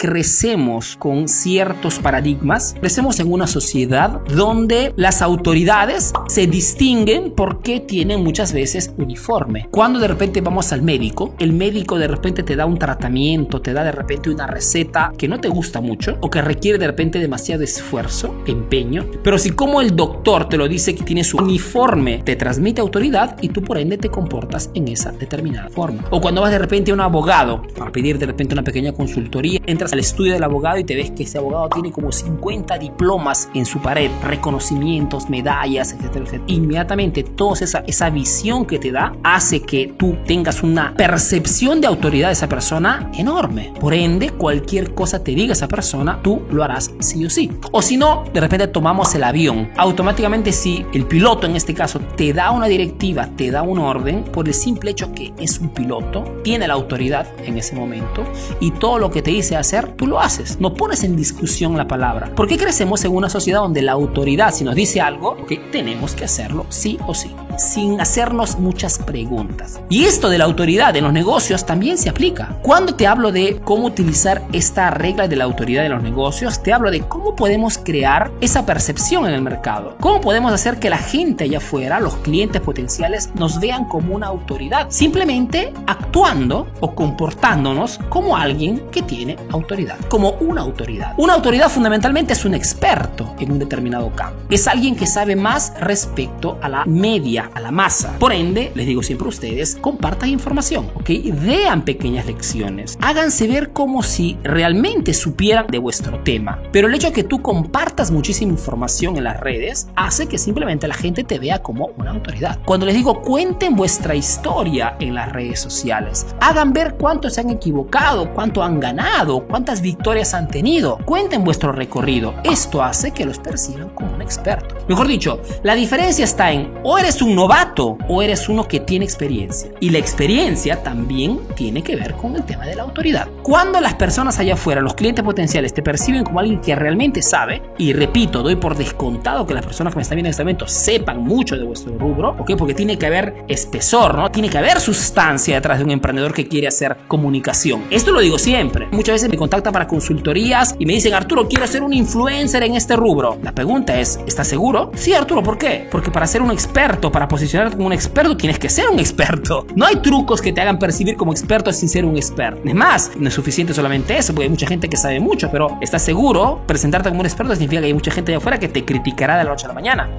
crecemos con ciertos paradigmas, crecemos en una sociedad donde las autoridades se distinguen porque tienen muchas veces uniforme. Cuando de repente vamos al médico, el médico de repente te da un tratamiento, te da de repente una receta que no te gusta mucho o que requiere de repente demasiado esfuerzo, empeño, pero si como el doctor te lo dice que tiene su uniforme, te transmite autoridad y tú por ende te comportas en esa determinada forma. O cuando vas de repente a un abogado para pedir de repente una pequeña consultoría, entras al estudio del abogado y te ves que ese abogado tiene como 50 diplomas en su pared, reconocimientos, medallas, etcétera, etcétera. Inmediatamente toda esa, esa visión que te da hace que tú tengas una percepción de autoridad de esa persona enorme. Por ende, cualquier cosa te diga esa persona, tú lo harás sí o sí. O si no, de repente tomamos el avión. Automáticamente si el piloto en este caso te da una directiva, te da un orden, por el simple hecho que es un piloto, tiene la autoridad en ese momento y todo lo que te dice hacer, tú lo haces. No pones en discusión la palabra. ¿Por qué crecemos en una sociedad donde la autoridad, si nos dice algo, que tenemos que hacerlo sí o sí? Sin hacernos muchas preguntas. Y esto de la autoridad en los negocios también se aplica. Cuando te hablo de cómo utilizar esta regla de la autoridad en los negocios, te hablo de cómo podemos crear esa percepción en el mercado. Cómo podemos hacer que la gente allá afuera, los clientes potenciales, nos vean como una autoridad. Simplemente actuando o comportándonos como alguien que tiene autoridad. Como una autoridad. Una autoridad fundamentalmente es un experto en un determinado campo. Es alguien que sabe más respecto a la media a la masa. Por ende, les digo siempre a ustedes, compartan información, ¿ok? Vean pequeñas lecciones. Háganse ver como si realmente supieran de vuestro tema. Pero el hecho de que tú compartas muchísima información en las redes hace que simplemente la gente te vea como una autoridad. Cuando les digo cuenten vuestra historia en las redes sociales, hagan ver cuánto se han equivocado, cuánto han ganado, cuántas victorias han tenido. Cuenten vuestro recorrido. Esto hace que los perciban como un experto. Mejor dicho, la diferencia está en o eres un novato o eres uno que tiene experiencia. Y la experiencia también tiene que ver con el tema de la autoridad. Cuando las personas allá afuera, los clientes potenciales, te perciben como alguien que realmente sabe, y repito, doy por descontado que las personas que me están viendo en este momento sepan mucho de vuestro rubro, ¿ok? Porque tiene que haber espesor, ¿no? Tiene que haber sustancia detrás de un emprendedor que quiere hacer comunicación. Esto lo digo siempre. Muchas veces me contactan para consultorías y me dicen, Arturo, quiero ser un influencer en este rubro. La pregunta es, ¿estás seguro? Sí, Arturo, ¿por qué? Porque para ser un experto, para posicionarte como un experto, tienes que ser un experto. No hay trucos que te hagan percibir como experto sin ser un experto. Es más, no es suficiente solamente eso, porque hay mucha gente que sabe mucho, pero estás seguro, presentarte como un experto significa que hay mucha gente allá afuera que te criticará de la noche a la mañana.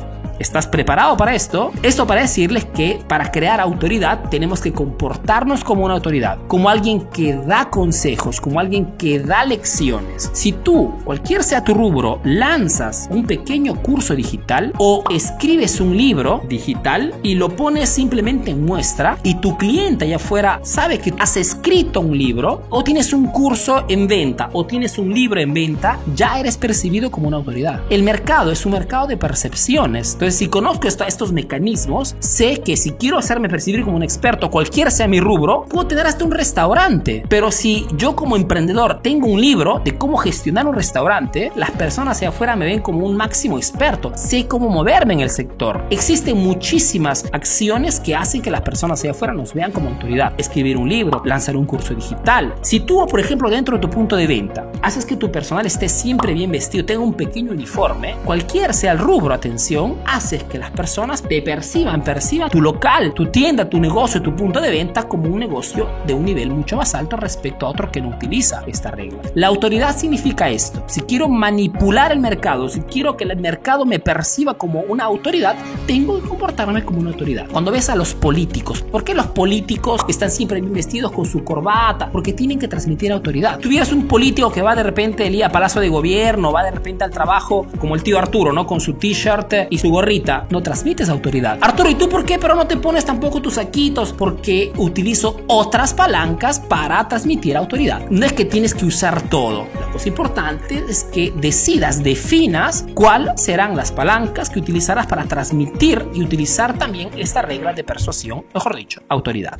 ¿Estás preparado para esto? Esto para decirles que para crear autoridad tenemos que comportarnos como una autoridad, como alguien que da consejos, como alguien que da lecciones. Si tú, cualquier sea tu rubro, lanzas un pequeño curso digital o escribes un libro digital y lo pones simplemente en muestra y tu cliente allá afuera sabe que has escrito un libro o tienes un curso en venta o tienes un libro en venta, ya eres percibido como una autoridad. El mercado es un mercado de percepciones. Entonces, si conozco estos mecanismos, sé que si quiero hacerme percibir como un experto, cualquiera sea mi rubro, puedo tener hasta un restaurante. Pero si yo como emprendedor tengo un libro de cómo gestionar un restaurante, las personas hacia afuera me ven como un máximo experto. Sé cómo moverme en el sector. Existen muchísimas acciones que hacen que las personas hacia afuera nos vean como autoridad. Escribir un libro, lanzar un curso digital. Si tú, por ejemplo, dentro de tu punto de venta, haces que tu personal esté siempre bien vestido, tenga un pequeño uniforme, cualquier sea el rubro, atención, haces que las personas te perciban, perciban tu local, tu tienda, tu negocio, tu punto de venta como un negocio de un nivel mucho más alto respecto a otro que no utiliza esta regla. La autoridad significa esto. Si quiero manipular el mercado, si quiero que el mercado me perciba como una autoridad, tengo que comportarme como una autoridad. Cuando ves a los políticos, ¿por qué los políticos están siempre vestidos con su corbata? Porque tienen que transmitir autoridad. Tuvieras un político que va de repente el Palacio de Gobierno, va de repente al trabajo, como el tío Arturo, ¿no? Con su t-shirt y su gorrito no transmites autoridad. Arturo, ¿y tú por qué? Pero no te pones tampoco tus saquitos. Porque utilizo otras palancas para transmitir autoridad. No es que tienes que usar todo. La cosa importante es que decidas, definas cuáles serán las palancas que utilizarás para transmitir y utilizar también esta regla de persuasión, mejor dicho, autoridad.